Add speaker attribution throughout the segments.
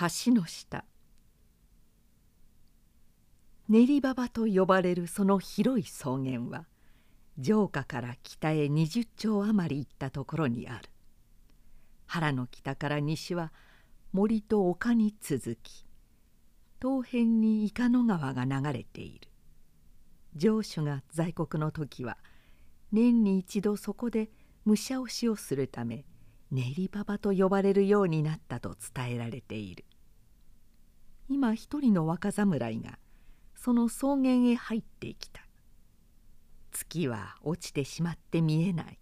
Speaker 1: 橋の下。練馬場と呼ばれるその広い草原は城下から北へ20丁余り行ったところにある。原の北から西は森と丘に続き東辺に伊香野川が流れている。城主が在国の時は年に一度そこで武者押しをするため練り馬場と呼ばれるようになったと伝えられている。今一人の若侍がその草原へ入ってきた。月は落ちてしまって見えない。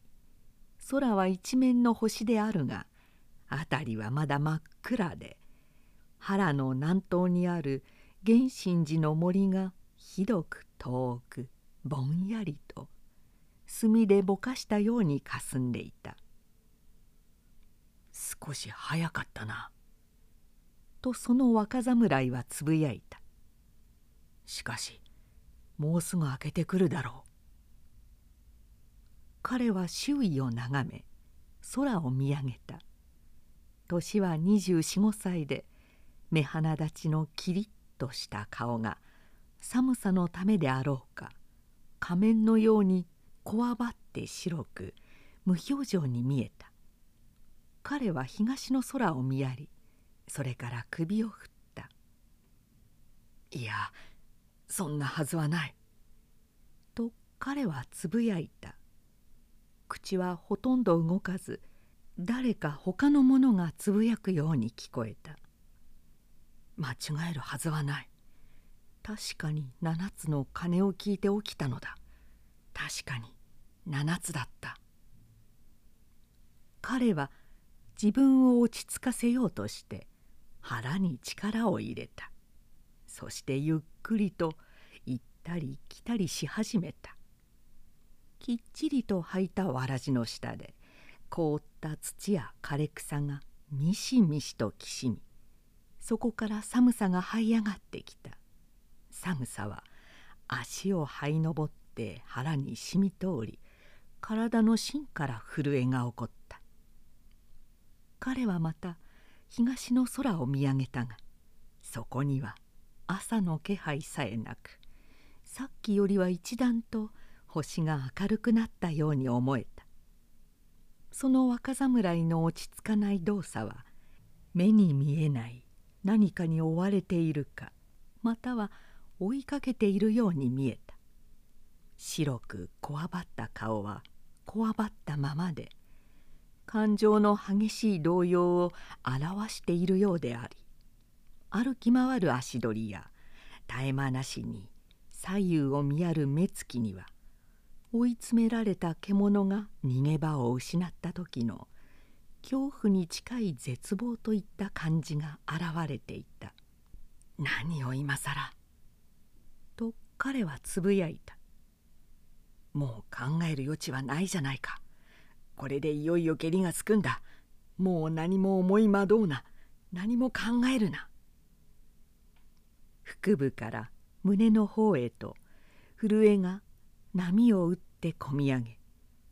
Speaker 1: 空は一面の星であるが辺りはまだ真っ暗で原の南東にある源信寺の森がひどく遠くぼんやりと墨でぼかしたようにかすんでいた。
Speaker 2: 少し早かったな。
Speaker 1: とその若侍はつぶやいた。
Speaker 2: しかしもうすぐ明けてくるだろう。
Speaker 1: 彼は周囲を眺め空を見上げた。年は245歳で目鼻立ちのキリッとした顔が寒さのためであろうか仮面のようにこわばって白く無表情に見えた彼は東の空を見やりそれから首を振った「
Speaker 2: いやそんなはずはない」
Speaker 1: と彼はつぶやいた。口はほとんど動かず誰か他の者がつぶやくように聞こえた。
Speaker 2: 間違えるはずはない。
Speaker 1: 確かに7つの鐘を聞いて起きたのだ。
Speaker 2: 確かに7つだった。
Speaker 1: 彼は自分を落ち着かせようとして腹に力を入れた。そしてゆっくりと行ったり来たりし始めた。きっちりと履いたわらじの下で凍った土や枯れ草がみしみしときしみそこから寒さが這い上がってきた。寒さは足を這い登って腹に染み通り体の芯から震えが起こった。彼はまた東の空を見上げたがそこには朝の気配さえなくさっきよりは一段と星が明るくなったように思えた。その若侍の落ち着かない動作は目に見えない何かに追われているかまたは追いかけているように見えた。白くこわばった顔はこわばったままで感情の激しい動揺を表しているようであり歩き回る足取りや絶え間なしに左右を見やる目つきには追い詰められた獣が逃げ場を失った時の恐怖に近い絶望といった感じが現れていた「
Speaker 2: 何を今更」
Speaker 1: と彼はつぶやいた「
Speaker 2: もう考える余地はないじゃないか」これでいよいよ蹴りがつくんだ。もう何も思い惑うな。何も考えるな。
Speaker 1: 腹部から胸の方へと震えが波を打ってこみ上げ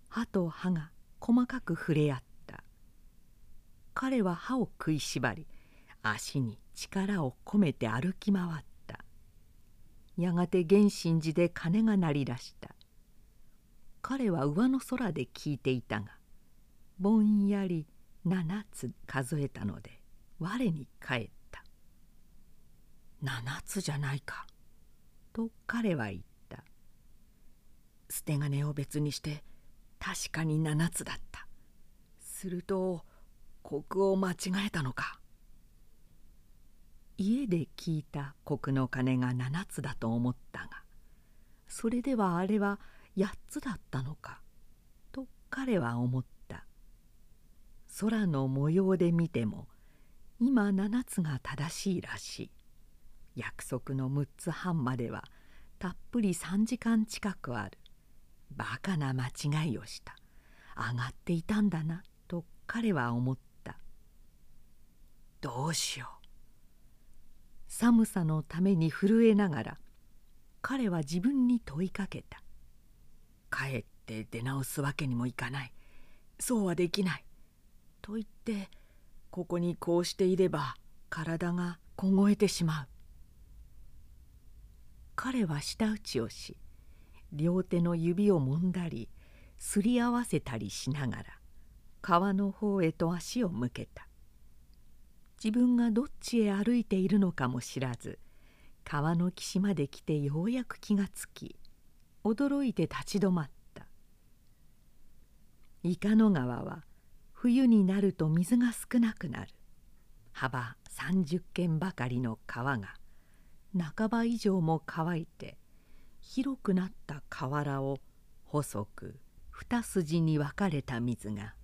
Speaker 1: 歯と歯が細かく触れ合った。彼は歯を食いしばり足に力を込めて歩き回った。やがて源信寺で鐘が鳴り出した。彼は上の空で聞いていたがぼんやり7つ数えたので我に返った「
Speaker 2: 7つじゃないか」
Speaker 1: と彼は言った。
Speaker 2: 捨て金を別にして確かに7つだった。すると国を間違えたのか。
Speaker 1: 家で聞いた国の鐘が7つだと思ったがそれではあれは8つだったのか。と彼は思った。空の模様で見ても今7つが正しいらしい。約束の6つ半まではたっぷり3時間近くある。バカな間違いをした。上がっていたんだなと彼は思った。
Speaker 2: どうしよう。
Speaker 1: 寒さのために震えながら彼は自分に問いかけた。
Speaker 2: 帰って出直すわけにもいかない。そうはできない。と言ってここにこうしていれば体が凍えてしまう。
Speaker 1: 彼は舌打ちをし両手の指を揉んだりすり合わせたりしながら川の方へと足を向けた。自分がどっちへ歩いているのかも知らず川の岸まで来てようやく気がつき驚いて立ち止まった。伊香野川は冬になると水が少なくなる。幅30軒ばかりの川が半ば以上も乾いて広くなった河原を細く二筋に分かれた水が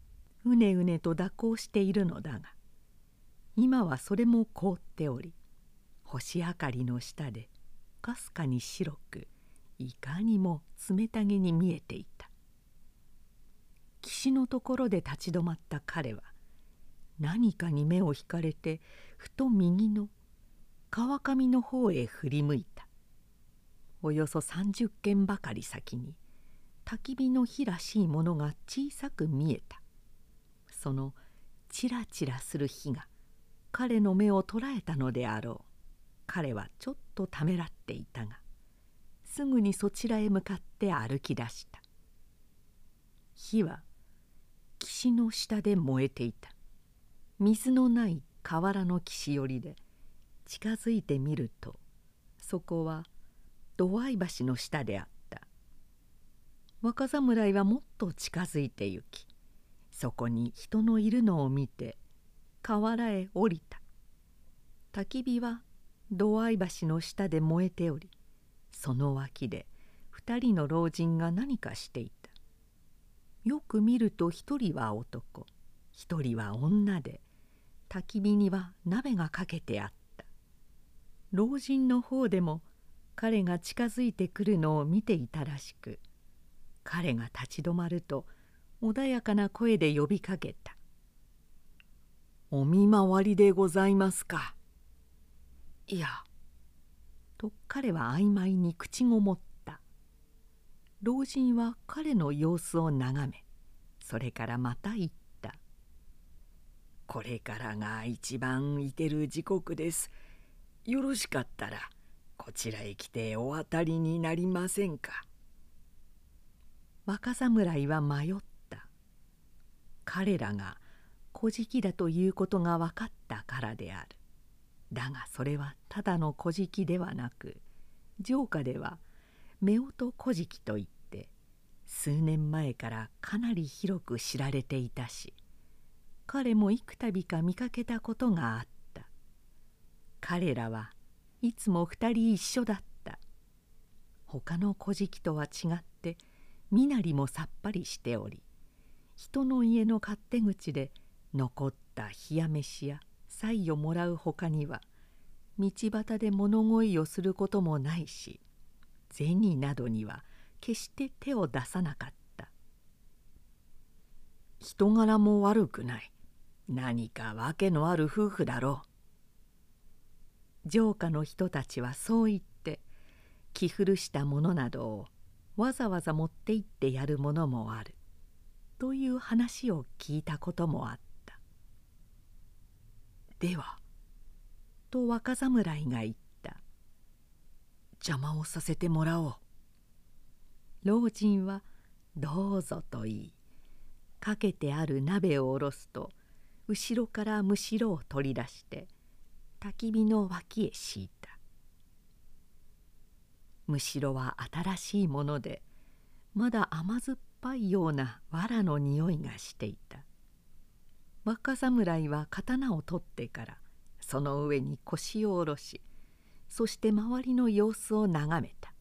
Speaker 1: うねうねと蛇行しているのだが今はそれも凍っており星明かりの下でかすかに白くいかにも冷たげに見えていた。岸のところで立ち止まった彼は何かに目を引かれてふと右の川上の方へ振り向いた。およそ30軒ばかり先に焚き火の火らしいものが小さく見えた。そのチラチラする火が彼の目を捉えたのであろう。彼はちょっとためらっていたがすぐにそちらへ向かって歩き出した。火は岸の下で燃えていた。水のない河原の岸寄りで近づいてみるとそこは土合橋の下であった。若侍はもっと近づいて行きそこに人のいるのを見て河原へ降りた。焚き火は土合橋の下で燃えておりその脇で二人の老人が何かしていた。よく見ると一人は男。一人は女で。焚き火には鍋がかけてあった。老人の方でも彼が近づいてくるのを見ていたらしく彼が立ち止まると穏やかな声で呼びかけた「
Speaker 2: お見回りでございますか」
Speaker 1: いや」と彼は曖昧に口ごもった。老人は彼の様子を眺めそれからまた言った「
Speaker 2: これからが一番いてる時刻です。よろしかったらこちらへ来てお渡りになりませんか」
Speaker 1: 若侍は迷った。彼らが小じだということが分かったからである。だがそれはただの古事記ではなく城下では夫婦古事記といっ数年前からかなり広く知られていたし彼も幾度か見かけたことがあった。彼らはいつも二人一緒だった。他の古事記とは違って身なりもさっぱりしており人の家の勝手口で残った冷や飯や祭をもらうほかには道端で物乞いをすることもないし銭などには決して手を出さなかった。
Speaker 2: 人柄も悪くない。何か訳のある夫婦だろ
Speaker 1: う。城下の人たちはそう言って着古したものなどをわざわざ持って行ってやるものもある。という話を聞いたこともあった。
Speaker 2: では
Speaker 1: と若侍が言った。
Speaker 2: 邪魔をさせてもらおう。
Speaker 1: 老人は「どうぞ」と言いかけてある鍋を下ろすと後ろからむしろを取り出して焚き火の脇へ敷いた。むしろは新しいものでまだ甘酸っぱいような藁の匂いがしていた。若侍は刀を取ってからその上に腰を下ろしそして周りの様子を眺めた。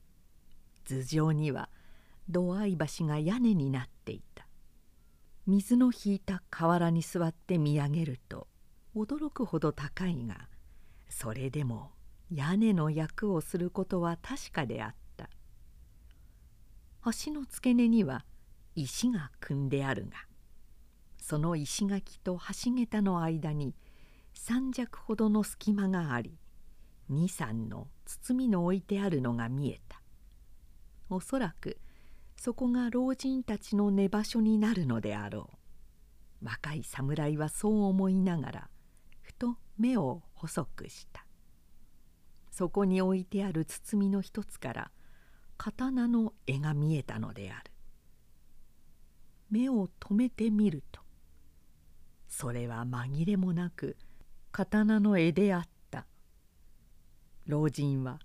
Speaker 1: 頭上には土合橋が屋根になっていた。水の引いた河原に座って見上げると驚くほど高いがそれでも屋根の役をすることは確かであった。橋の付け根には石が組んであるがその石垣と橋桁の間に三尺ほどの隙間があり二三の包みの置いてあるのが見えた。おそらくそこが老人たちの寝場所になるのであろう。若い侍はそう思いながらふと目を細くした。そこに置いてある包みの一つから刀の絵が見えたのである。目を留めてみるとそれは紛れもなく刀の絵であった。老人は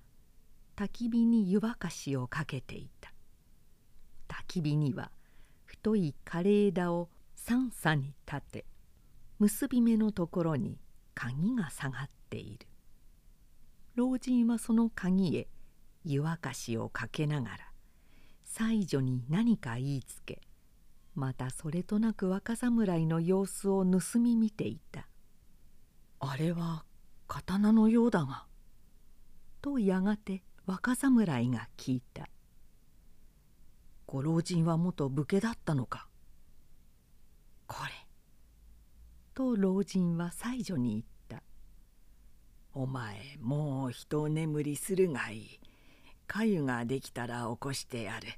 Speaker 1: 焚き火に湯沸かしをかけていた。焚き火には太い枯れ枝を三叉に立て結び目のところに鍵が下がっている。老人はその鍵へ湯沸かしをかけながら妻女に何か言いつけまたそれとなく若侍の様子を盗み見ていた「
Speaker 2: あれは刀のようだが」
Speaker 1: とやがて若侍が聞いた「
Speaker 2: ご老人は元武家だったのか」
Speaker 1: これ。と老人は妻女に言った「
Speaker 2: お前もう一眠りするがいい。粥ができたら起こしてやる。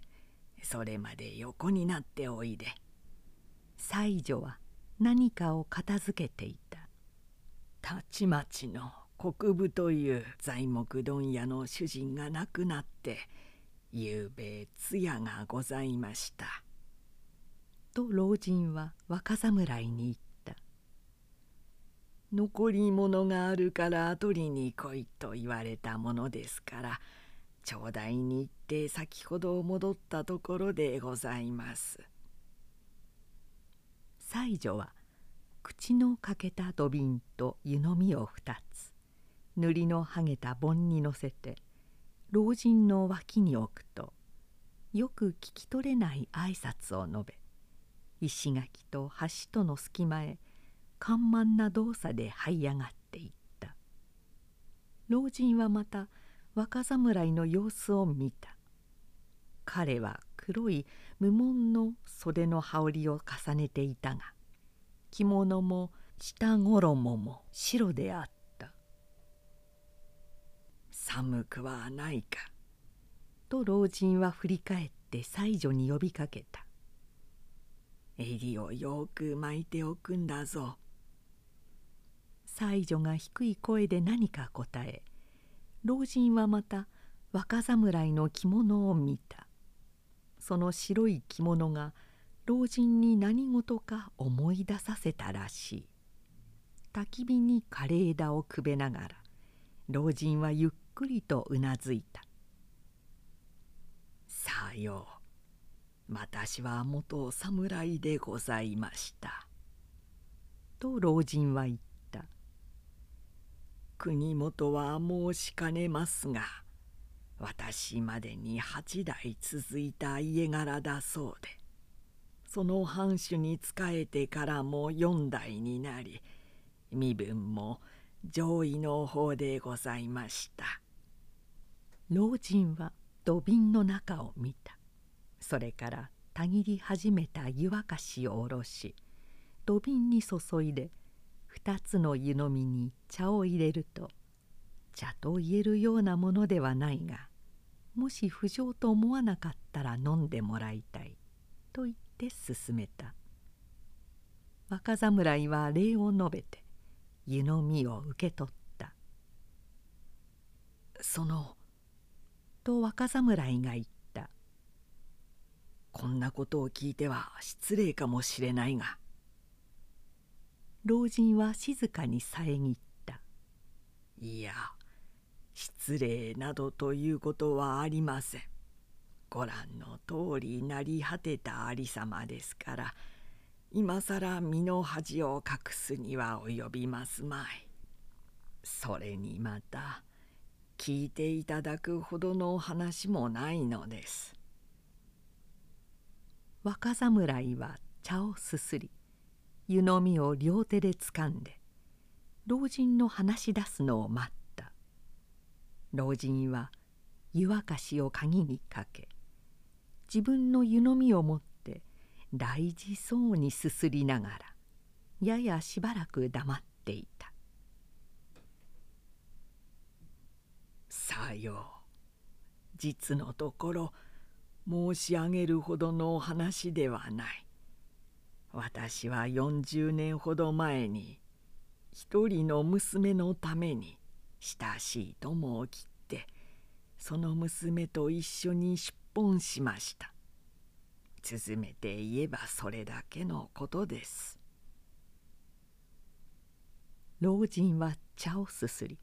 Speaker 2: それまで横になっておいで」
Speaker 1: 妻女は何かを片付けていた。
Speaker 2: たちまちの国部という材木問屋の主人が亡くなって。ゆうべ通夜がございました。
Speaker 1: と老人は若侍に言った「
Speaker 2: 残り物があるから取りに来い」と言われたものですから頂戴に行って先ほど戻ったところでございます
Speaker 1: 妻女は口の欠けた土瓶と湯飲みを二つ塗りの剥げた盆に乗せて老人の脇に置くとよく聞き取れない挨拶を述べ石垣と橋との隙間へ緩慢な動作で這い上がっていった。老人はまた若侍の様子を見た。彼は黒い無紋の袖の羽織を重ねていたが着物も下衣も白であった「
Speaker 2: 寒くはないか」
Speaker 1: と老人は振り返って妻女に呼びかけた「
Speaker 2: 襟をよく巻いておくんだぞ」
Speaker 1: 妻女が低い声で何か答え老人はまた若侍の着物を見た。その白い着物が老人に何事か思い出させたらしい。焚き火に枯れ枝をくべながら老人はゆっくりとうなずいた「
Speaker 2: さよう。私は元侍でございました」
Speaker 1: と老人は言った。
Speaker 2: 国元は申しかねますが私までに八代続いた家柄だそうでその藩主に仕えてからも四代になり身分も上位の方でございました。
Speaker 1: 老人は土瓶の中を見た。それからたぎり始めた湯沸かしを下ろし土瓶に注いで2つの湯飲みに茶を入れると茶と言えるようなものではないがもし不浄と思わなかったら飲んでもらいたいと言って勧めた。若侍は礼を述べて湯飲みを受け取った。
Speaker 2: その
Speaker 1: と若侍が言った
Speaker 2: こんなことを聞いては失礼かもしれないが
Speaker 1: 老人は静かに遮った「
Speaker 2: いや失礼などということはありません。ご覧の通り成り果てたありさまですから今更身の恥を隠すには及びますまい。それにまた聞いていただくほどの話もないのです。
Speaker 1: 若侍は茶をすすり湯飲みを両手でつかんで老人の話し出すのを待った老人は湯沸かしを鍵にかけ自分の湯飲みを持って大事そうにすすりながらややしばらく黙っていた「
Speaker 2: さよう。実のところ申し上げるほどの話ではない。私は40年ほど前に一人の娘のために親しい友を切ってその娘と一緒に出奔しました。続めて言えばそれだけのことです。
Speaker 1: 老人は茶をすすり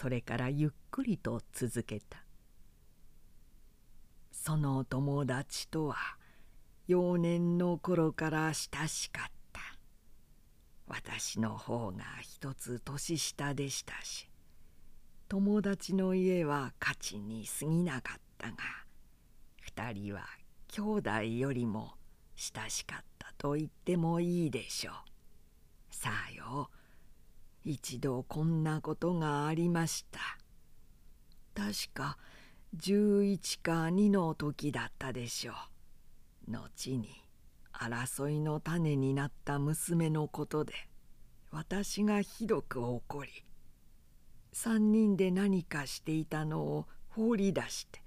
Speaker 1: それからゆっくりと続けた
Speaker 2: その友達とは幼年の頃から親しかった私の方が一つ年下でしたし友達の家は価値に過ぎなかったが二人は兄弟よりも親しかったと言ってもいいでしょう。さあよ一度こんなことがありました。確か11か2の時だったでしょう。後に争いの種になった娘のことで私がひどく怒り3人で何かしていたのを放り出して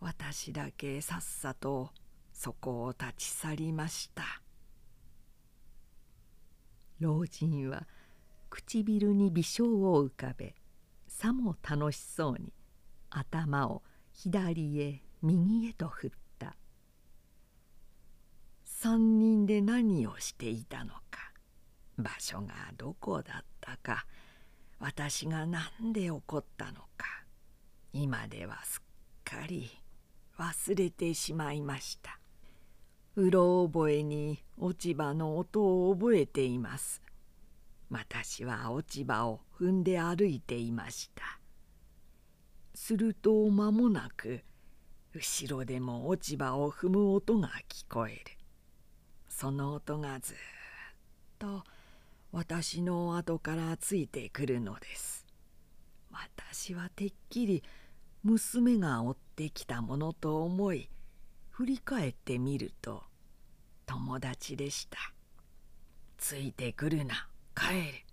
Speaker 2: 私だけさっさとそこを立ち去りました
Speaker 1: 老人は唇に微笑を浮かべさも楽しそうに頭を左へ右へと振った。
Speaker 2: 3人で何をしていたのか場所がどこだったか私が何で怒ったのか今ではすっかり忘れてしまいました。うろ覚えに落ち葉の音を覚えています。私は落ち葉を踏んで歩いていました。すると間もなく後ろでも落ち葉を踏む音が聞こえる。その音がずっと私の後からついてくるのです。私はてっきり娘が追ってきたものと思い振り返ってみると友達でした。ついてくるな。帰れ。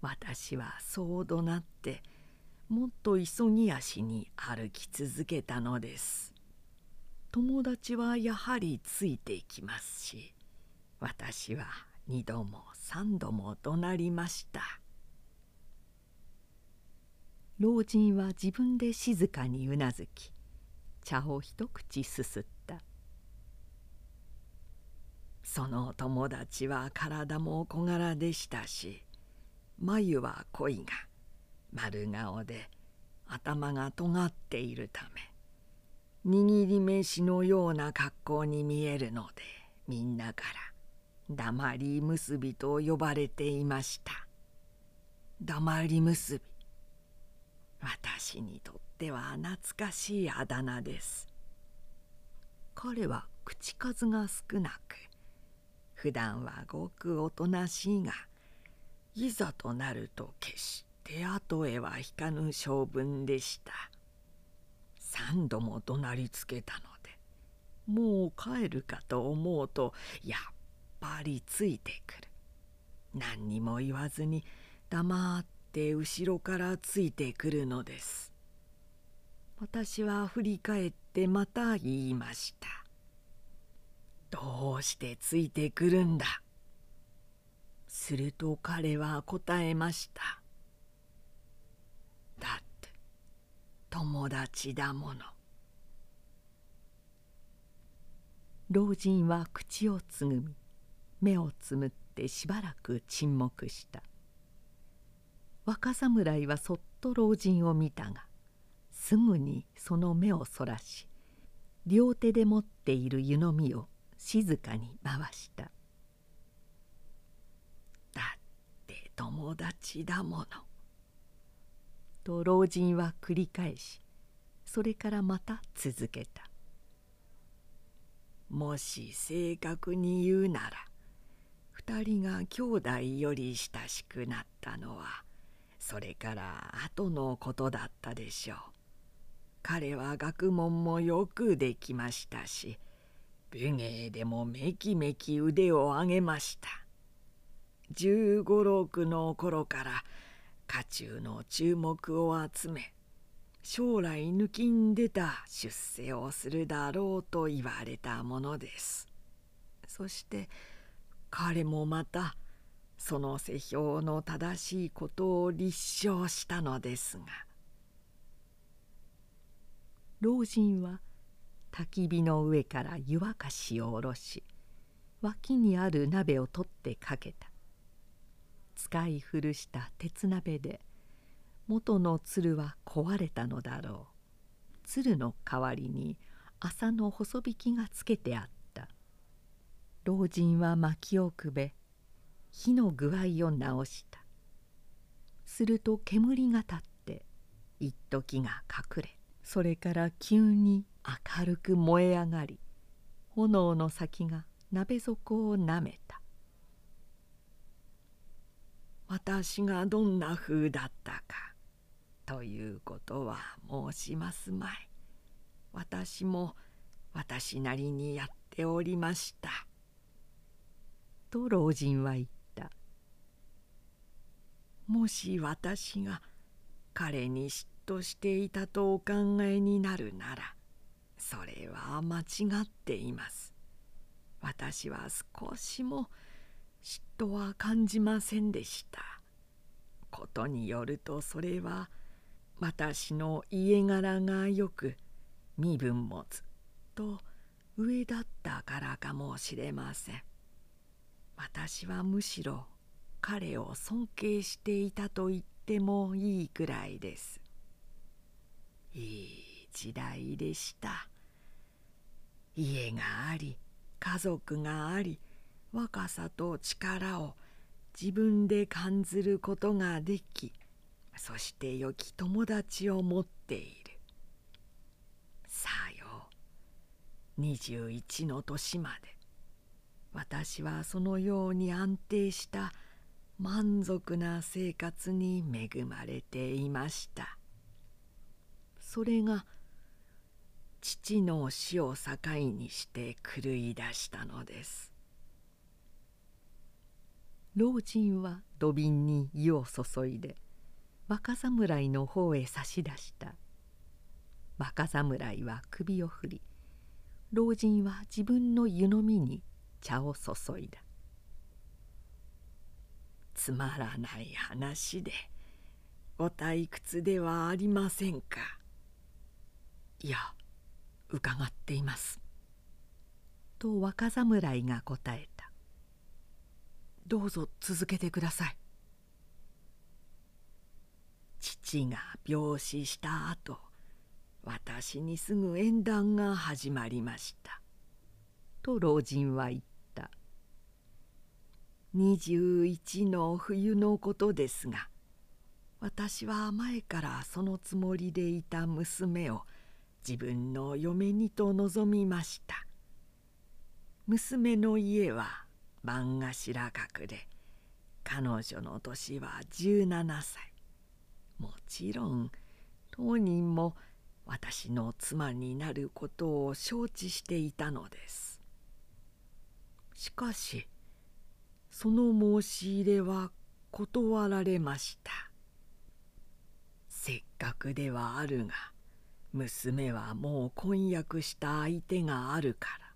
Speaker 2: 私はそう怒鳴ってもっと急ぎ足に歩き続けたのです。友達はやはりついていきますし私は二度も三度も怒鳴りました。
Speaker 1: 老人は自分で静かにうなずき茶を一口すすった。
Speaker 2: その友達は体も小柄でしたし眉は濃いが丸顔で頭が尖っているため握り飯のような格好に見えるのでみんなから黙り結びと呼ばれていました。黙り結び私にとっては懐かしいあだ名です。彼は口数が少なく普段はごくおとなしいがいざとなると決して後へは引かぬ性分でした。三度も怒鳴りつけたのでもう帰るかと思うとやっぱりついてくる。何にも言わずに黙って後ろからついてくるのです。私は振り返ってまた言いました。どうしてついてくるんだ？すると彼は答えました。だって友達だもの。
Speaker 1: 老人は口をつぐみ目をつむってしばらく沈黙した。若侍はそっと老人を見たがすぐにその目をそらし両手で持っている湯飲みを静かに回した「
Speaker 2: だって友達だもの」
Speaker 1: と老人は繰り返しそれからまた続けた「
Speaker 2: もし正確に言うなら二人が兄弟より親しくなったのはそれから後のことだったでしょう。彼は学問もよくできましたし武芸でもめきめき腕を上げました十五六の頃から家中の注目を集め将来抜きん出た出世をするだろうと言われたものですそして彼もまたその世評の正しいことを立証したのですが
Speaker 1: 老人は焚き火の上から湯沸かしを下ろし脇にある鍋を取ってかけた。使い古した鉄鍋で元の鶴は壊れたのだろう。鶴の代わりに麻の細引きがつけてあった。老人は薪をくべ火の具合を直した。すると煙が立って一時が隠れそれから急に明るく燃え上がり炎の先が鍋底をなめた
Speaker 2: 私がどんな風だったかということは申しますまい私も私なりにやっておりました」
Speaker 1: と老人は言った
Speaker 2: もし私が彼に嫉妬していたとお考えになるならそれは間違っています。私は少しも嫉妬は感じませんでした。ことによるとそれは私の家柄がよく身分もずっと上だったからかもしれません。私はむしろ彼を尊敬していたと言ってもいいくらいです。いい時代でした。家があり家族があり若さと力を自分で感ずることができそして良き友達を持っている。さよう。21の年まで。私はそのように安定した満足な生活に恵まれていました。それが父の死を境にして狂い出したのです。
Speaker 1: 老人は土瓶に湯を注いで若侍の方へ差し出した。若侍は首を振り老人は自分の湯飲みに茶を注いだ。
Speaker 2: つまらない話でご退屈ではありませんか。
Speaker 1: いや伺っています」と若侍が答えた「どうぞ続けてください」
Speaker 2: 父が病死した後私にすぐ縁談が始まりました」
Speaker 1: と老人は言った。
Speaker 2: 21の冬のことですが私は前からそのつもりでいた娘を自分の嫁にと望みました。娘の家は漫画白角で彼女の年は17歳。もちろん当人も私の妻になることを承知していたのです。しかしその申し入れは断られました。せっかくではあるが娘はもう婚約した相手があるから。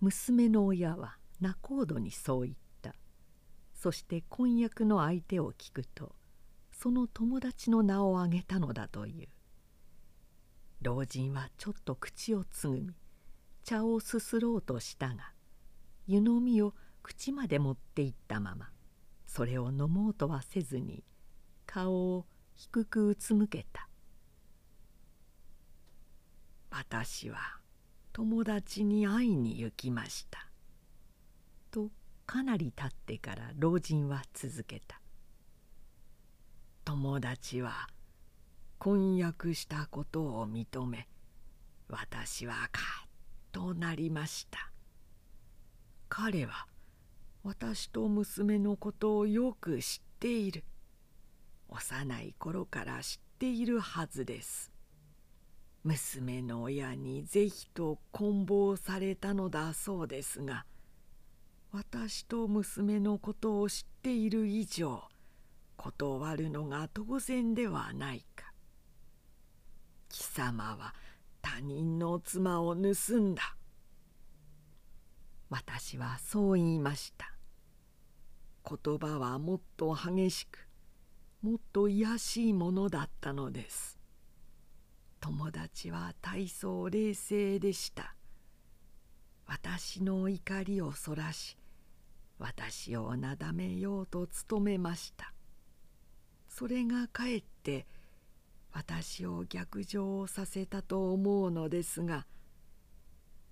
Speaker 1: 娘の親は仲人にそう言った。そして婚約の相手を聞くとその友達の名を挙げたのだという。老人はちょっと口をつぐみ茶をすすろうとしたが湯飲みを口まで持っていったままそれを飲もうとはせずに顔を低くうつむけた。
Speaker 2: 私は友達に会いに行きました。
Speaker 1: とかなり経ってから老人は続けた。
Speaker 2: 友達は婚約したことを認め私はカッとなりました。彼は私と娘のことをよく知っている。幼い頃から知っているはずです。娘の親に是非と棍棒されたのだそうですが私と娘のことを知っている以上断るのが当然ではないか。貴様は他人の妻を盗んだ。
Speaker 1: 私はそう言いました。
Speaker 2: 言葉はもっと激しくもっと卑しいものだったのです。友達は大層冷静でした。私の怒りをそらし私をなだめようと努めました。それがかえって私を逆上させたと思うのですが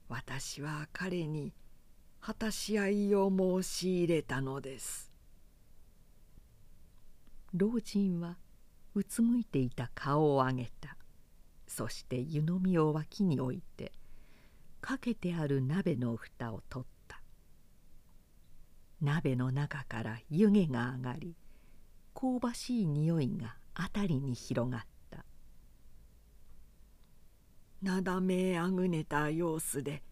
Speaker 2: 私は彼に果たし合いを申し入れたのです。
Speaker 1: 老人はうつむいていた顔を上げた。そして湯飲みを脇に置いてかけてある鍋の蓋を取った。鍋の中から湯気が上がり香ばしい匂いが辺りに広がった。
Speaker 2: なだめあぐねた様子で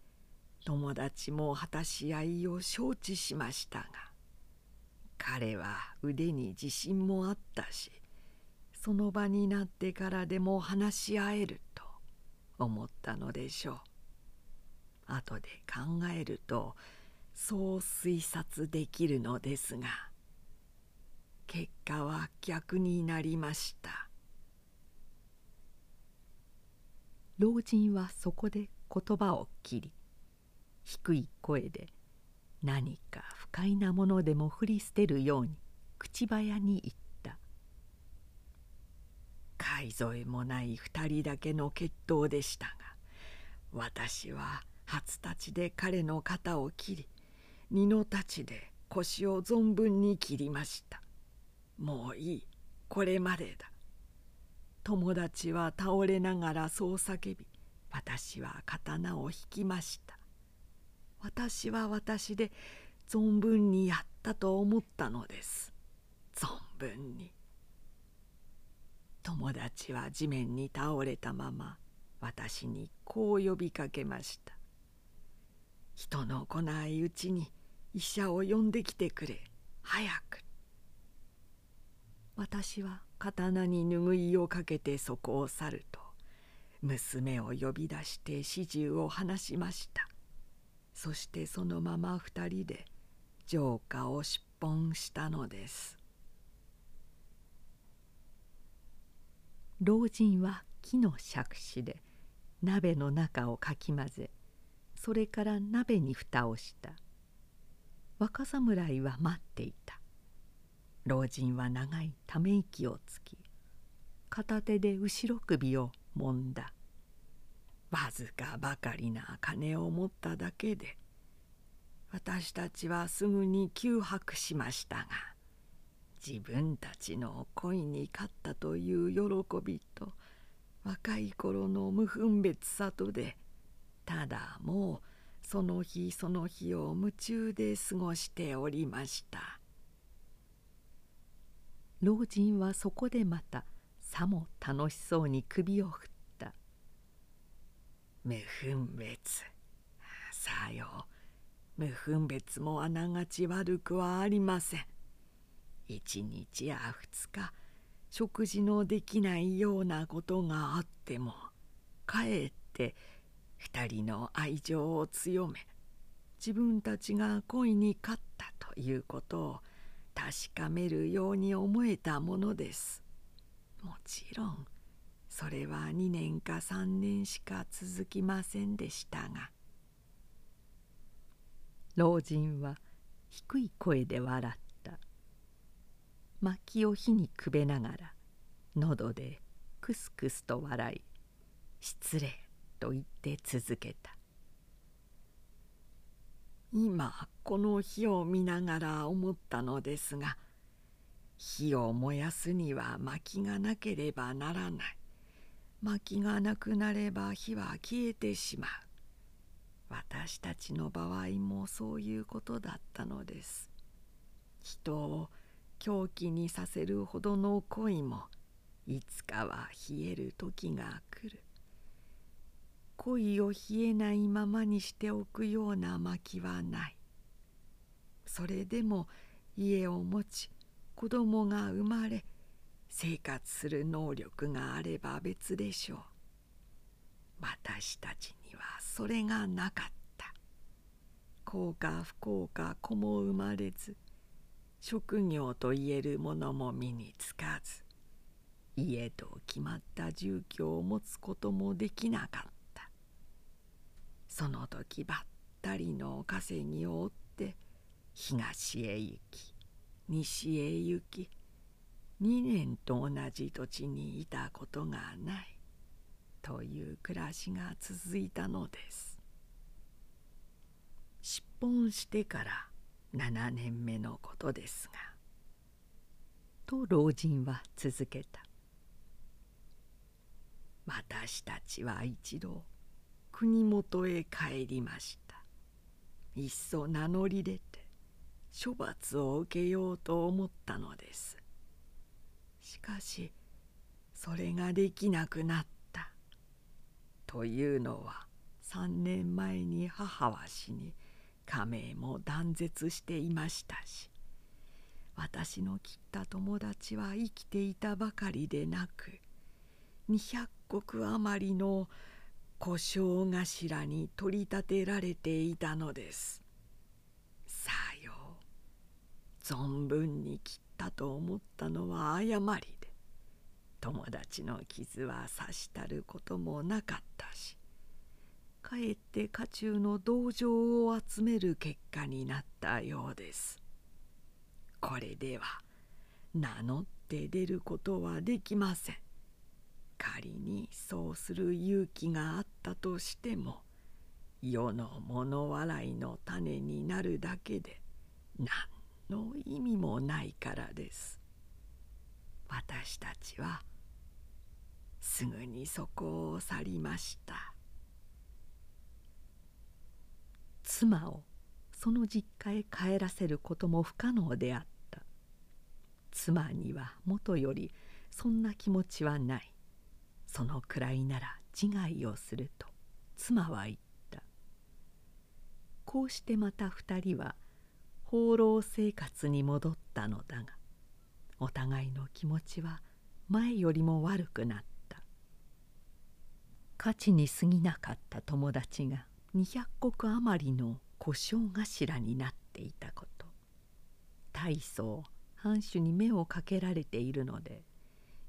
Speaker 2: 友達も果たし合いを承知しましたが彼は腕に自信もあったしその場になってからでも話し合えると思ったのでしょう。後で考えるとそう推察できるのですが結果は逆になりました。
Speaker 1: 老人はそこで言葉を切り低い声で何か不快なものでも振り捨てるように口早に言った「
Speaker 2: 買い添えもない二人だけの決闘でしたが私は初立ちで彼の肩を切り二の太刀で腰を存分に切りました。もういいこれまでだ。友達は倒れながらそう叫び私は刀を引きました。私は私で存分にやったと思ったのです。存分に。友達は地面に倒れたまま私にこう呼びかけました。人の来ないうちに医者を呼んできてくれ。早く。私は刀に拭いをかけてそこを去ると娘を呼び出して始終を話しました。そしてそのまま二人で城下を出奔したのです。
Speaker 1: 老人は木の杓子で鍋の中をかき混ぜそれから鍋に蓋をした。若侍は待っていた。老人は長いため息をつき片手で後ろ首をもんだ。
Speaker 2: わずかばかりな金を持っただけで私たちはすぐに窮迫しましたが自分たちの恋に勝ったという喜びと若い頃の無分別さとでただもうその日その日を夢中で過ごしておりました。
Speaker 1: 老人はそこでまたさも楽しそうに首を振った。
Speaker 2: 無分別。さよ。無分別もあながち悪くはありません。一日や二日食事のできないようなことがあってもかえって二人の愛情を強め自分たちが恋に勝ったということを確かめるように思えたものです。もちろんそれは2年か3年しか続きませんでしたが
Speaker 1: 老人は低い声で笑った薪を火にくべながら喉でクスクスと笑い失礼と言って続けた。
Speaker 2: 今この火を見ながら思ったのですが火を燃やすには薪がなければならない。薪がなくなれば火は消えてしまう。私たちの場合もそういうことだったのです。人を狂気にさせるほどの恋もいつかは冷える時が来る。恋を冷えないままにしておくような薪はない。それでも家を持ち子供が生まれ生活する能力があれば別でしょう。私たちにはそれがなかった。幸か不幸か子も生まれず職業といえるものも身につかず家と決まった住居を持つこともできなかった。その時ばったりの稼ぎを追って東へ行き西へ行き2年と同じ土地にいたことがないという暮らしが続いたのです。失本してから7年目のことですが。
Speaker 1: と老人は続けた。
Speaker 2: 私たちは一度国元へ帰りました。いっそ名乗り出て処罰を受けようと思ったのです。しかしそれができなくなった。というのは3年前に母は死に家名も断絶していましたし私の切った友達は生きていたばかりでなく200石余りの小姓頭に取り立てられていたのです。さよう。存分に切ったと思ったのは誤りで友達の傷は刺したることもなかったしかえって家中の同情を集める結果になったようです。これでは名乗って出ることはできません。仮にそうする勇気があったとしても世の物笑いの種になるだけで何の意味もないからです。私たちはすぐにそこを去りました。
Speaker 1: 妻をその実家へ帰らせることも不可能であった。妻にはもとよりそんな気持ちはない。そのくらいなら自害をすると妻は言った。こうしてまた二人は放浪生活に戻ったのだがお互いの気持ちは前よりも悪くなった。価値に過ぎなかった友達が200石余りの小姓頭になっていたこと。大層藩主に目をかけられているので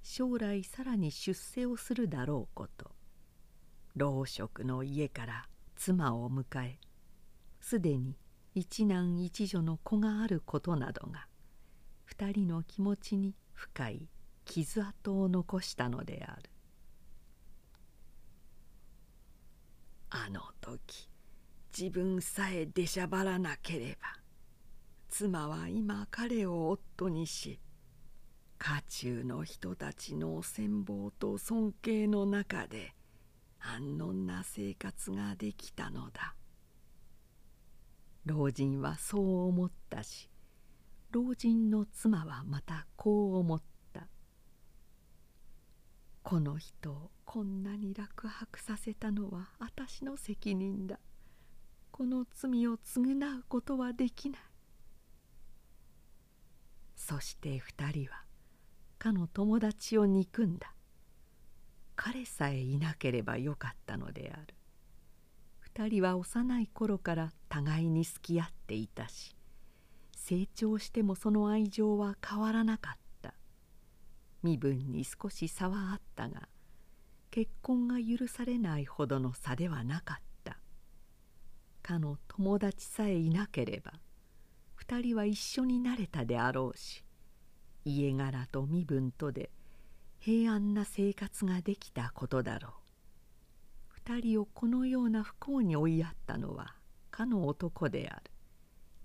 Speaker 1: 将来さらに出世をするだろうこと。老職の家から妻を迎えすでに一男一女の子があることなどが二人の気持ちに深い傷跡を残したのである。
Speaker 2: あの時自分さえ出しゃばらなければ妻は今彼を夫にし家中の人たちの羨望と尊敬の中で安穏な生活ができたのだ。
Speaker 1: 老人はそう思ったし老人の妻はまたこう思った。この人をこんなに落泊させたのは私の責任だ。この罪を償うことはできない。そして二人はかの友達を憎んだ。彼さえいなければよかったのである。二人は幼い頃から互いに好き合っていたし成長してもその愛情は変わらなかった。身分に少し差はあったが結婚が許されないほどの差ではなかった。かの友達さえいなければ二人は一緒になれたであろうし家柄と身分とで平安な生活ができたことだろう。二人をこのような不幸に追いやったのはかの男である。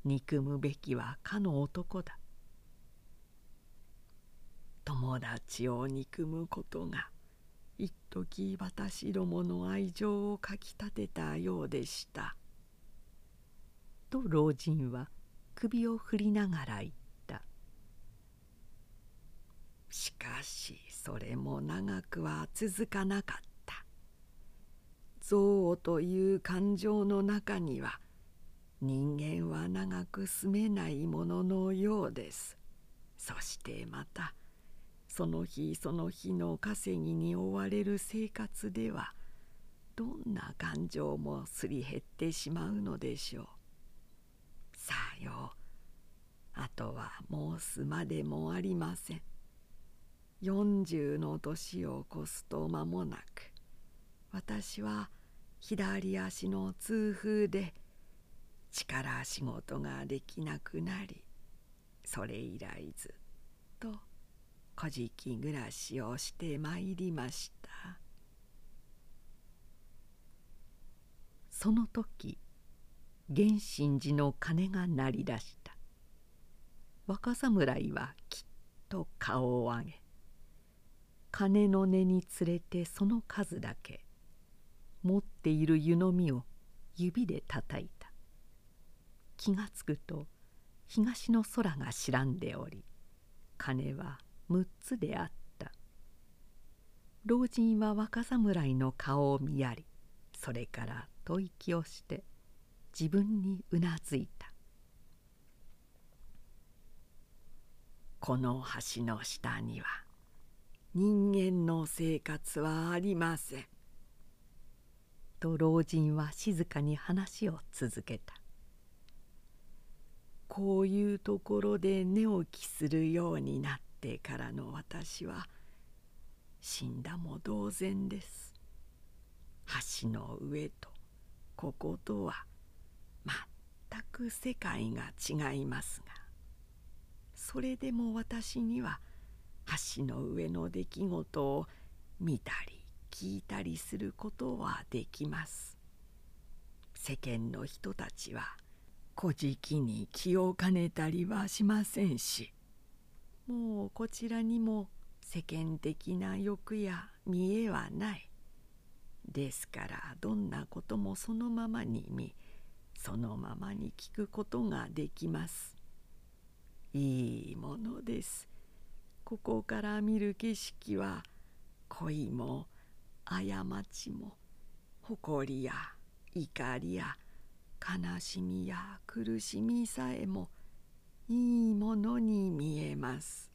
Speaker 1: 憎むべきはかの男だ。
Speaker 2: 友達を憎むことが一時私どもの愛情をかきたてたようでした」
Speaker 1: と老人は首を振りながら言った。
Speaker 2: しかしそれも長くは続かなかった。憎悪という感情の中には人間は長く住めないもののようです。そしてまたその日その日の稼ぎに追われる生活ではどんな感情もすり減ってしまうのでしょう。さよう。あとは申すまでもありません。40の年を越すと間もなく私は左足の痛風で力仕事ができなくなりそれ以来ずっと小じ暮らしをしてまいりました
Speaker 1: その時源信寺の鐘が鳴り出した若侍はきっと顔を上げ鐘の音につれてその数だけ持っている湯飲みを指でたたいた気がつくと東の空が白んでおり鐘は6つであった老人は若侍の顔を見やりそれから吐息をして自分にうなずいた
Speaker 2: この橋の下には人間の生活はありません。
Speaker 1: と老人は静かに話を続けた。
Speaker 2: こういうところで寝起きするようになってからの私は死んだも同然です。橋の上とこことは全く世界が違いますがそれでも私には橋の上の出来事を見たり聞いたりすることはできます世間の人たちは古事記に気を兼ねたりはしませんしもうこちらにも世間的な欲や見栄はない。ですからどんなこともそのままに見そのままに聞くことができます。いいものです。ここから見る景色は恋も過ちも誇りや怒りや悲しみや苦しみさえもいいものに見えます。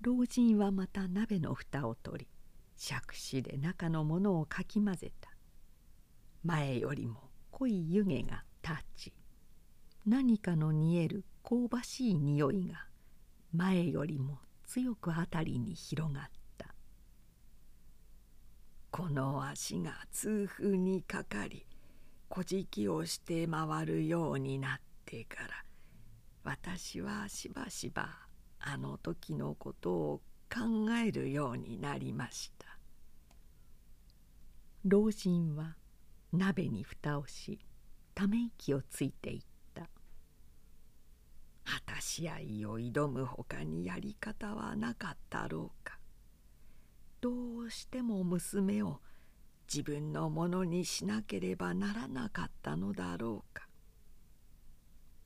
Speaker 1: 老人はまた鍋の蓋を取り杓子で中のものをかき混ぜた。前よりも濃い湯気が立ち何かの煮える香ばしい匂いが前よりも強く辺りに広がった。
Speaker 2: この足が痛風にかかり小じをして回るようになってから私はしばしばあの時のことを考えるようになりました。
Speaker 1: 老人は鍋に蓋をしため息をついていった。
Speaker 2: 果たし合いを挑むほかにやり方はなかったろうか。どうしても娘を自分のものにしなければならなかったのだろうか。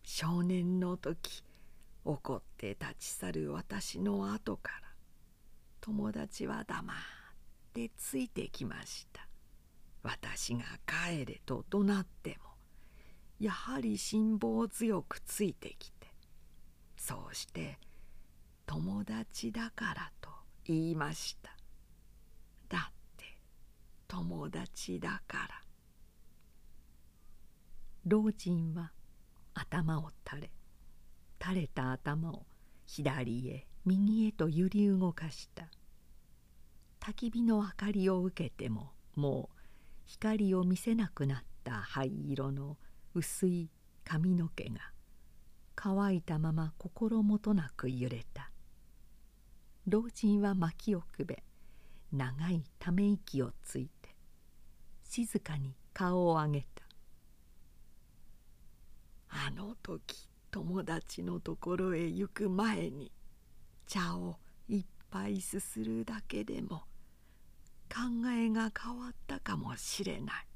Speaker 2: 少年の時怒って立ち去る私の後から友達は黙ってついてきました。私が帰れと怒鳴ってもやはり辛抱強くついてきてそうして友達だからと言いました。友達だから。
Speaker 1: 老人は頭を垂れ垂れた頭を左へ右へと揺り動かした。焚き火の明かりを受けてももう光を見せなくなった灰色の薄い髪の毛が乾いたまま心もとなく揺れた。老人は薪をくべ長いため息をついて静かに顔を上げた。
Speaker 2: あの時友達のところへ行く前に茶をいっぱいすするだけでも考えが変わったかもしれない。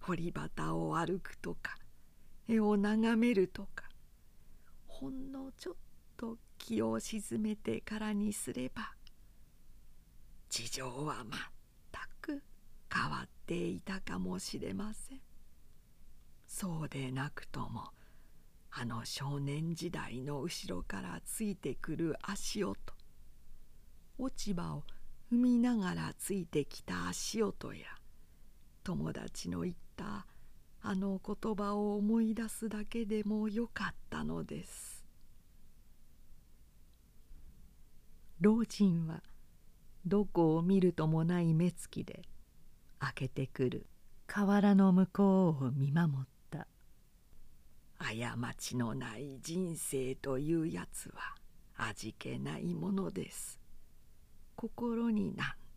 Speaker 2: 堀端を歩くとか絵を眺めるとかほんのちょっと気を沈めてからにすれば事情は全く変わっていたかもしれません。そうでなくともあの少年時代の後ろからついてくる足音落ち葉を踏みながらついてきた足音や友達の言ったあの言葉を思い出すだけでもよかったのです。
Speaker 1: 老人はどこを見るともない目つきで開けてくる。河原の向こうを見守った。
Speaker 2: 過ちのない人生というやつは味気ないものです。心に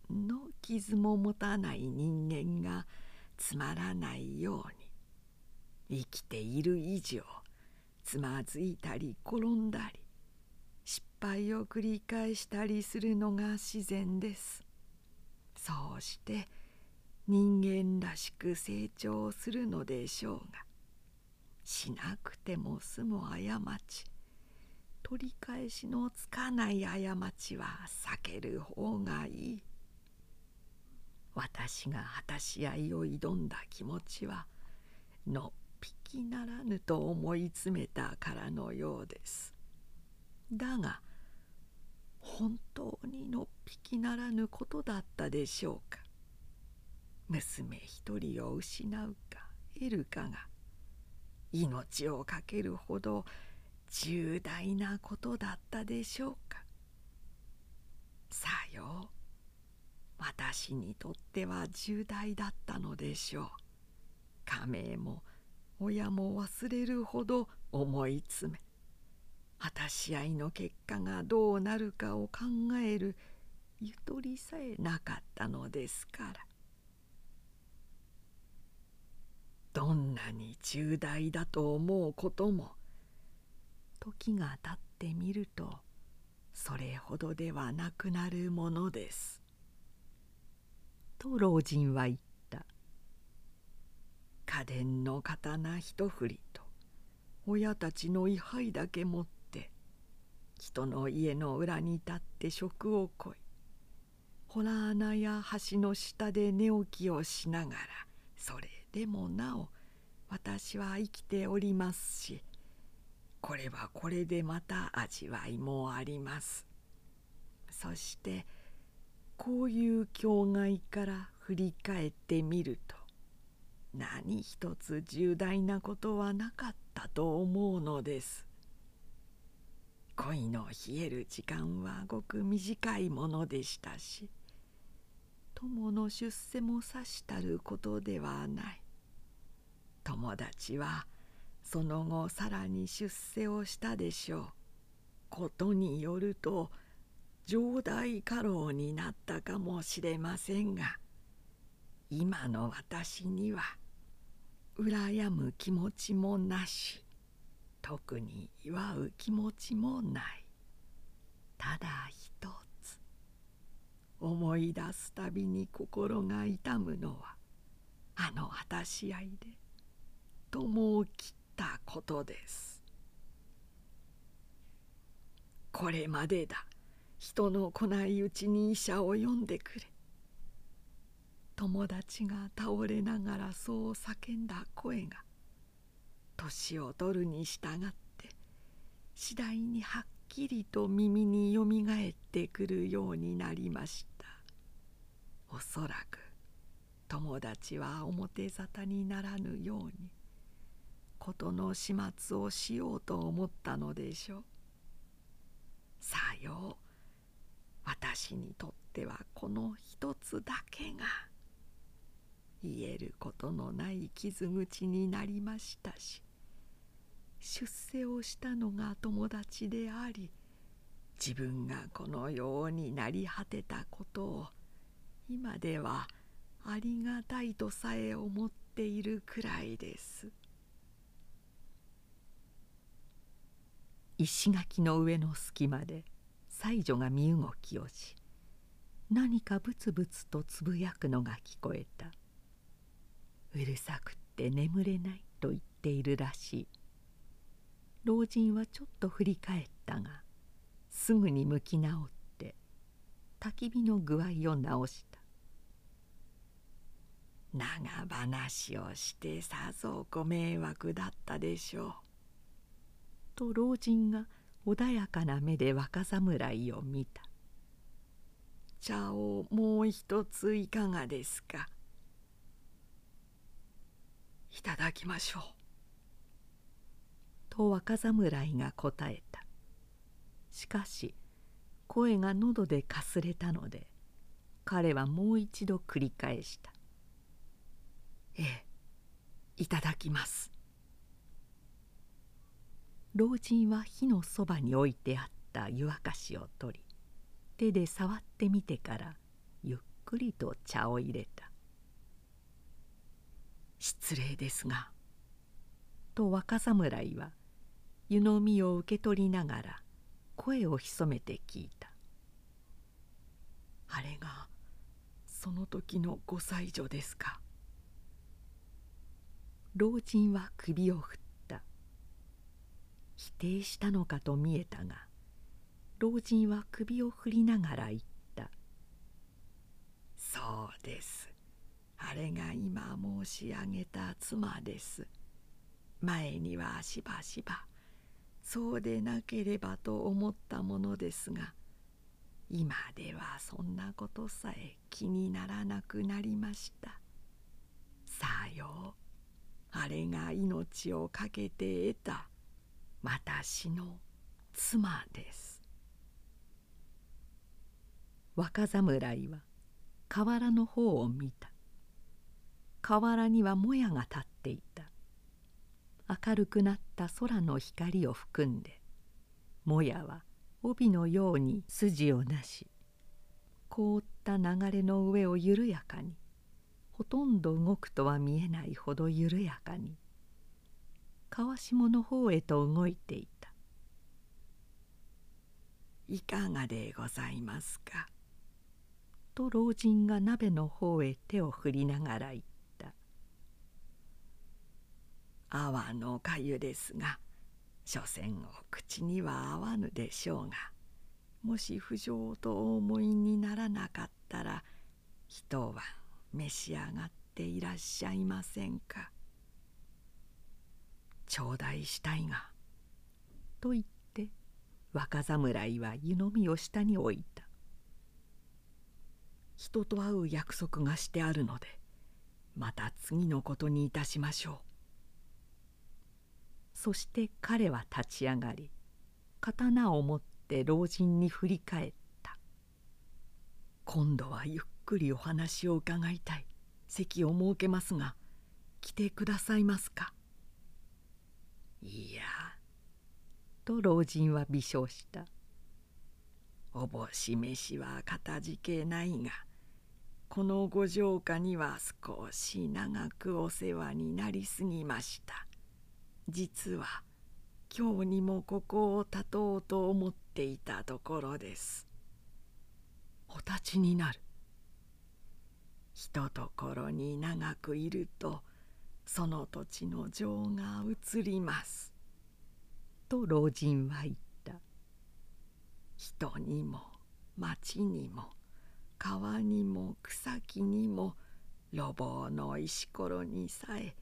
Speaker 2: 何の傷も持たない人間がつまらないように。生きている以上つまずいたり転んだり失敗を繰り返したりするのが自然です。そうして人間らしく成長するのでしょうがしなくても済む過ち取り返しのつかない過ちは避ける方がいい。私が果たし合いを挑んだ気持ちはのっぴきならぬと思い詰めたからのようです。だが本当にのっぴきならぬことだったでしょうか。娘一人を失うか得るかが命を懸けるほど重大なことだったでしょうか。さよう。私にとっては重大だったのでしょう。家名も親も忘れるほど思い詰め果たし合いの結果がどうなるかを考えるゆとりさえなかったのですから。どんなに重大だと思うことも時がたってみるとそれほどではなくなるものです。
Speaker 1: と老人は言った。
Speaker 2: 家電の刀一振りと親たちの位牌だけ持って人の家の裏に立って職をこい。ホラー穴や橋の下で寝起きをしながらそれでもなお私は生きておりますしこれはこれでまた味わいもあります。そしてこういう境外から振り返ってみると何一つ重大なことはなかったと思うのです。恋の冷える時間はごく短いものでしたし友の出世もさしたることではない。友達はその後さらに出世をしたでしょう。ことによると上代家老になったかもしれませんが今の私には羨む気持ちもなし特に祝う気持ちもない。ただ一つ思い出すたびに心が痛むのはあの果たし合いで。友を切ったことです。これまでだ。人の来ないうちに医者を呼んでくれ。友達が倒れながらそう叫んだ声が。年を取るに従って次第にはっきりと耳によみがえってくるようになりました。おそらく友達は表沙汰にならぬように。事の始末をしようと思ったのでしょうさよう私にとってはこの一つだけが言えることのない傷口になりましたし出世をしたのが友達であり自分がこのようになり果てたことを今ではありがたいとさえ思っているくらいです。
Speaker 1: 石垣の上の隙間で妻女が身動きをし何かブツブツとつぶやくのが聞こえた。うるさくって眠れないと言っているらしい。老人はちょっと振り返ったがすぐに向き直って焚き火の具合を直した。
Speaker 2: 長話をしてさぞご迷惑だったでしょう。
Speaker 1: と老人が穏やかな目で若侍を見た。
Speaker 2: 茶をもう一ついかがですか？いただきましょう」
Speaker 1: と若侍が答えた。しかし声が喉でかすれたので彼はもう一度繰り返した「
Speaker 2: ええいただきます」
Speaker 1: 老人は火のそばに置いてあった湯沸かしを取り手で触ってみてからゆっくりと茶を入れた「
Speaker 2: 失礼ですが」
Speaker 1: と若侍は湯飲みを受け取りながら声を潜めて聞いた「
Speaker 2: あれがその時のご妻女ですか?」
Speaker 1: 老人は首を振った否定したのかと見えたが老人は首を振りながら言った「
Speaker 2: そうです。あれが今申し上げた妻です。前にはしばしばそうでなければと思ったものですが今ではそんなことさえ気にならなくなりました。さよう。あれが命を懸けて得た。私の妻です。
Speaker 1: 若侍は河原の方を見た。河原にはもやが立っていた。明るくなった空の光を含んでもやは帯のように筋をなし凍った流れの上を緩やかにほとんど動くとは見えないほど緩やかに川下の方へと動いていた「
Speaker 2: いかがでございますか?」
Speaker 1: と老人が鍋の方へ手を振りながら言った「
Speaker 2: 泡のかゆですが所詮お口には合わぬでしょうがもし不浄とお思いにならなかったら一晩召し上がっていらっしゃいませんか？頂戴したいが」
Speaker 1: と言って若侍は湯飲みを下に置いた。
Speaker 2: 人と会う約束がしてあるのでまた次のことにいたしましょう。
Speaker 1: そして彼は立ち上がり刀を持って老人に振り返った。
Speaker 2: 今度はゆっくりお話を伺いたい。席を設けますが来てくださいますか？いや。
Speaker 1: と老人は微笑した。
Speaker 2: おぼし飯はかたじけないがこのご城下には少し長くお世話になりすぎました。実は今日にもここを立とうと思っていたところです。お立ちになる。ひとところに長くいるとその土地の情が移ります」
Speaker 1: と老人は言った。
Speaker 2: 人にも町にも川にも草木にも路傍の石ころにさえ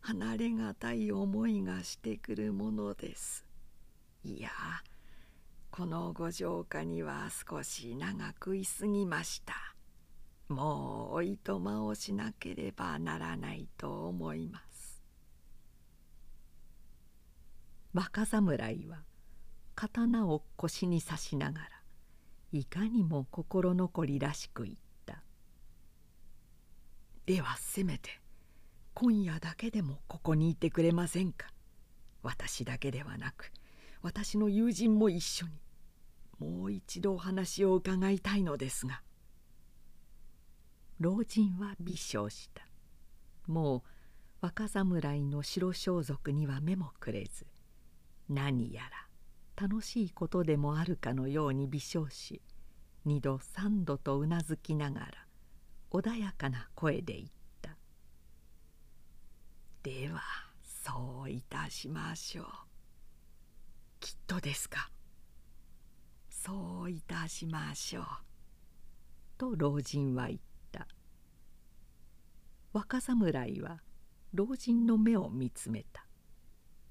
Speaker 2: 離れがたい思いがしてくるものです。いやこのご城下には少し長くいすぎました。もうおいとまをしなければならないと思います。
Speaker 1: 若侍は刀を腰に刺しながらいかにも心残りらしく言った「
Speaker 2: ではせめて今夜だけでもここにいてくれませんか。私だけではなく私の友人も一緒にもう一度お話を伺いたいのですが」
Speaker 1: 老人は微笑した。もう若侍の白装束には目もくれず何やら楽しいことでもあるかのように微笑し二度三度とうなずきながら穏やかな声で言った「
Speaker 2: ではそういたしましょう」「きっとですか」「そういたしましょう」
Speaker 1: と老人は言った。若侍は老人の目を見つめた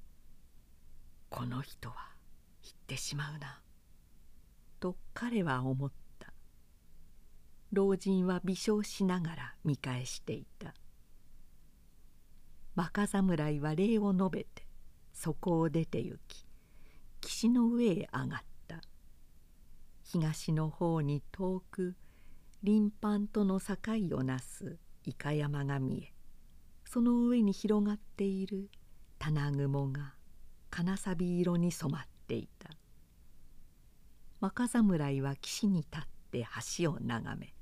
Speaker 1: 「
Speaker 2: この人は言ってしまうな」
Speaker 1: と彼は思った。老人は微笑しながら見返していた。若侍は礼を述べてそこを出て行き岸の上へ上がった。東の方に遠く林藩との境をなすイカ山が見えその上に広がっている棚雲が金サビ色に染まっていた。若侍は岸に立って橋を眺め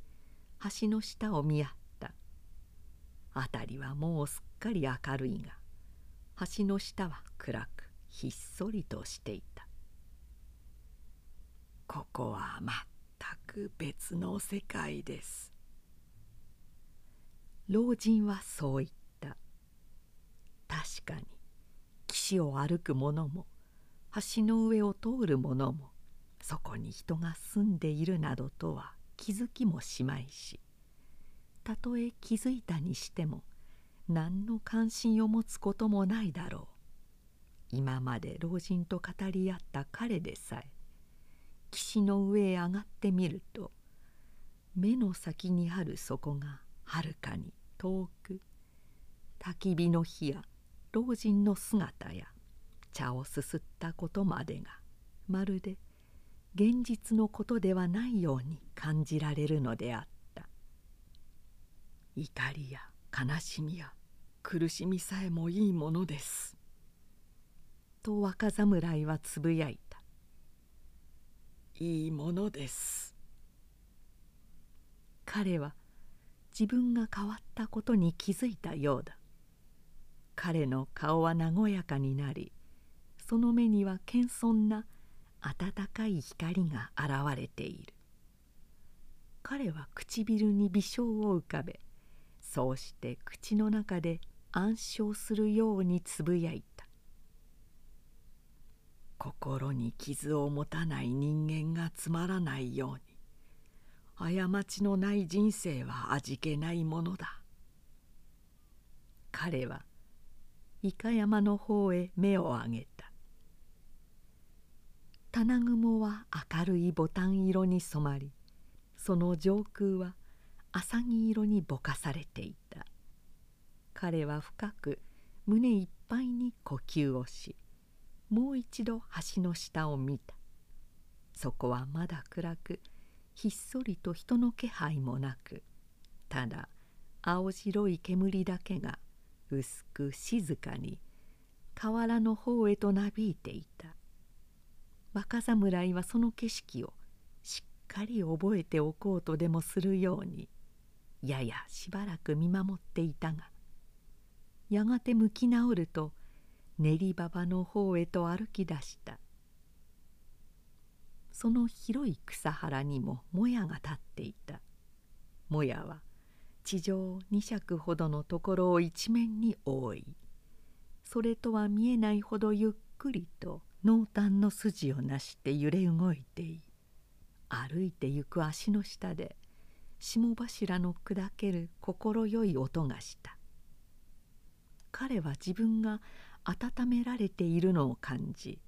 Speaker 1: 橋の下を見合った。辺りはもうすっかり明るいが橋の下は暗くひっそりとしていた。
Speaker 2: ここは全く別の世界です。
Speaker 1: 老人はそう言った。確かに。岸を歩く者も橋の上を通る者もそこに人が住んでいるなどとは気づきもしまいし。たとえ気づいたにしても何の関心を持つこともないだろう。今まで老人と語り合った彼でさえ岸の上へ上がってみると目の先にあるそこがはるかに遠く焚き火の火や老人の姿や茶をすすったことまでがまるで現実のことではないように感じられるのであった。
Speaker 2: 怒りや悲しみや苦しみさえもいいものです」
Speaker 1: と若侍はつぶやいた「
Speaker 2: いいものです」
Speaker 1: 彼は自分が変わったことに気づいたようだ。彼の顔は和やかになりその目には謙遜な温かい光が現れている。彼は唇に微笑を浮かべそうして口の中で暗唱するようにつぶやいた。
Speaker 2: 心に傷を持たない人間がつまらないように。過ちのない人生は味気ないものだ。
Speaker 1: 彼は伊香山の方へ目を上げた。棚雲は明るいボタン色に染まりその上空は浅葱色にぼかされていた。彼は深く胸いっぱいに呼吸をしもう一度橋の下を見た。そこはまだ暗くひっそりと人の気配もなくただ青白い煙だけが薄く静かに河原の方へとなびいていた。若侍はその景色をしっかり覚えておこうとでもするようにややしばらく見守っていたがやがて向き直ると練り馬場の方へと歩き出した。その広い草原にももやが立っていた。もやは地上二尺ほどのところを一面に覆いそれとは見えないほどゆっくりと濃淡の筋をなして揺れ動いてい歩いてゆく足の下で霜柱の砕ける快い音がした。彼は自分が温められているのを感じ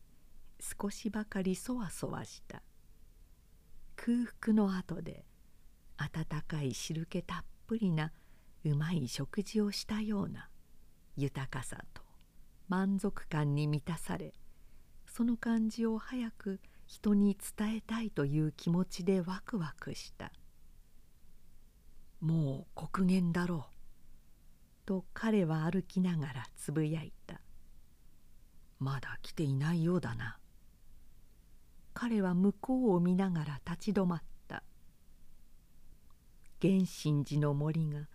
Speaker 1: 少しばかりそわそわした。空腹の後で温かい汁気たっぷりなうまい食事をしたような豊かさと満足感に満たされその感じを早く人に伝えたいという気持ちでワクワクした「もう黒煙だろう」と彼は歩きながらつぶやいた「まだ来ていないようだな」彼は向こうを見ながら立ち止まった。源信寺の森が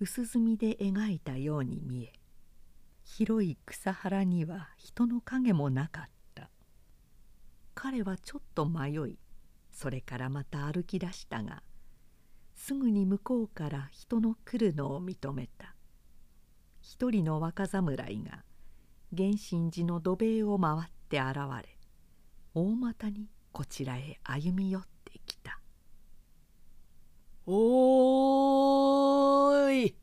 Speaker 1: 薄墨で描いたように見え広い草原には人の影もなかった。彼はちょっと迷いそれからまた歩き出したがすぐに向こうから人の来るのを認めた。一人の若侍が源信寺の土塀を回って現れ大股にこちらへ歩み寄ってきた「
Speaker 2: おーい!」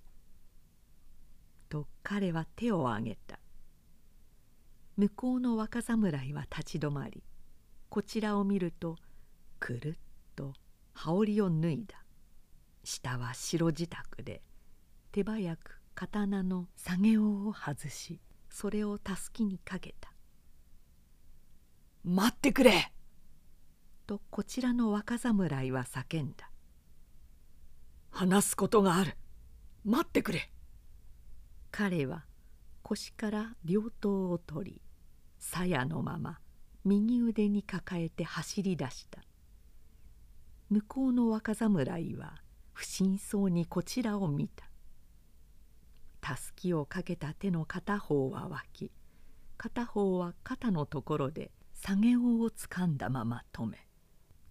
Speaker 1: と彼は手を挙げた。向こうの若侍は立ち止まりこちらを見るとくるっと羽織を脱いだ。下は白支度で手早く刀の下げ尾を外しそれをたすきにかけた「
Speaker 2: 待ってくれ!」
Speaker 1: とこちらの若侍は叫んだ「
Speaker 2: 話すことがある待ってくれ!」
Speaker 1: 彼は腰から両刀を取り鞘のまま右腕に抱えて走り出した向こうの若侍は不審そうにこちらを見たたすきをかけた手の片方は脇片方は肩のところで下げ尾をつかんだまま止め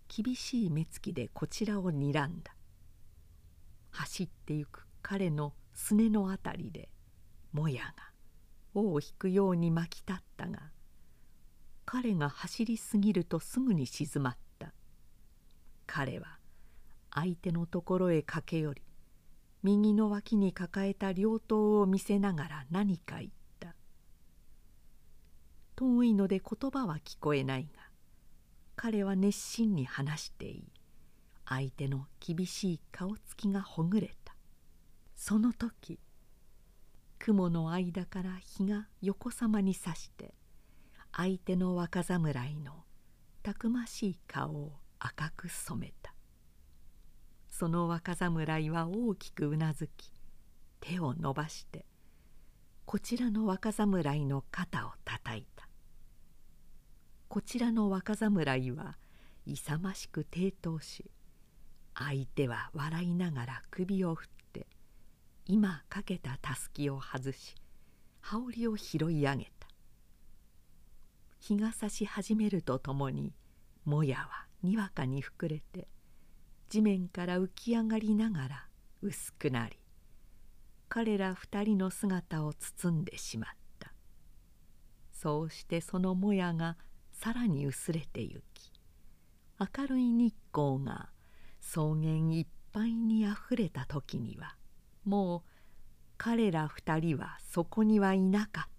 Speaker 1: 厳しい目つきでこちらをにらんだ。走ってゆく彼のすねのあたりでもやが尾を引くように巻き立ったが彼が走りすぎるとすぐに静まった。彼は相手のところへ駆け寄り右の脇に抱えた両刀を見せながら何か言った。遠いので言葉は聞こえないが彼は熱心に話していい。相手の厳しい顔つきがほぐれた。その時雲の間から日が横さまにさして相手の若侍のたくましい顔を赤く染めた。その若侍は大きくうなずき手を伸ばしてこちらの若侍の肩をたたいた。こちらの若侍は勇ましく抵当し相手は笑いながら首を振って今かけたたすきを外し羽織を拾い上げた。日が差し始めるとともにもやはにわかに膨れて地面から浮き上がりながら薄くなり彼ら二人の姿を包んでしまった。そうしてそのもやがさらに薄れてゆき明るい日光が草原いっぱいにあふれた時にはもう彼ら二人はそこにはいなかった。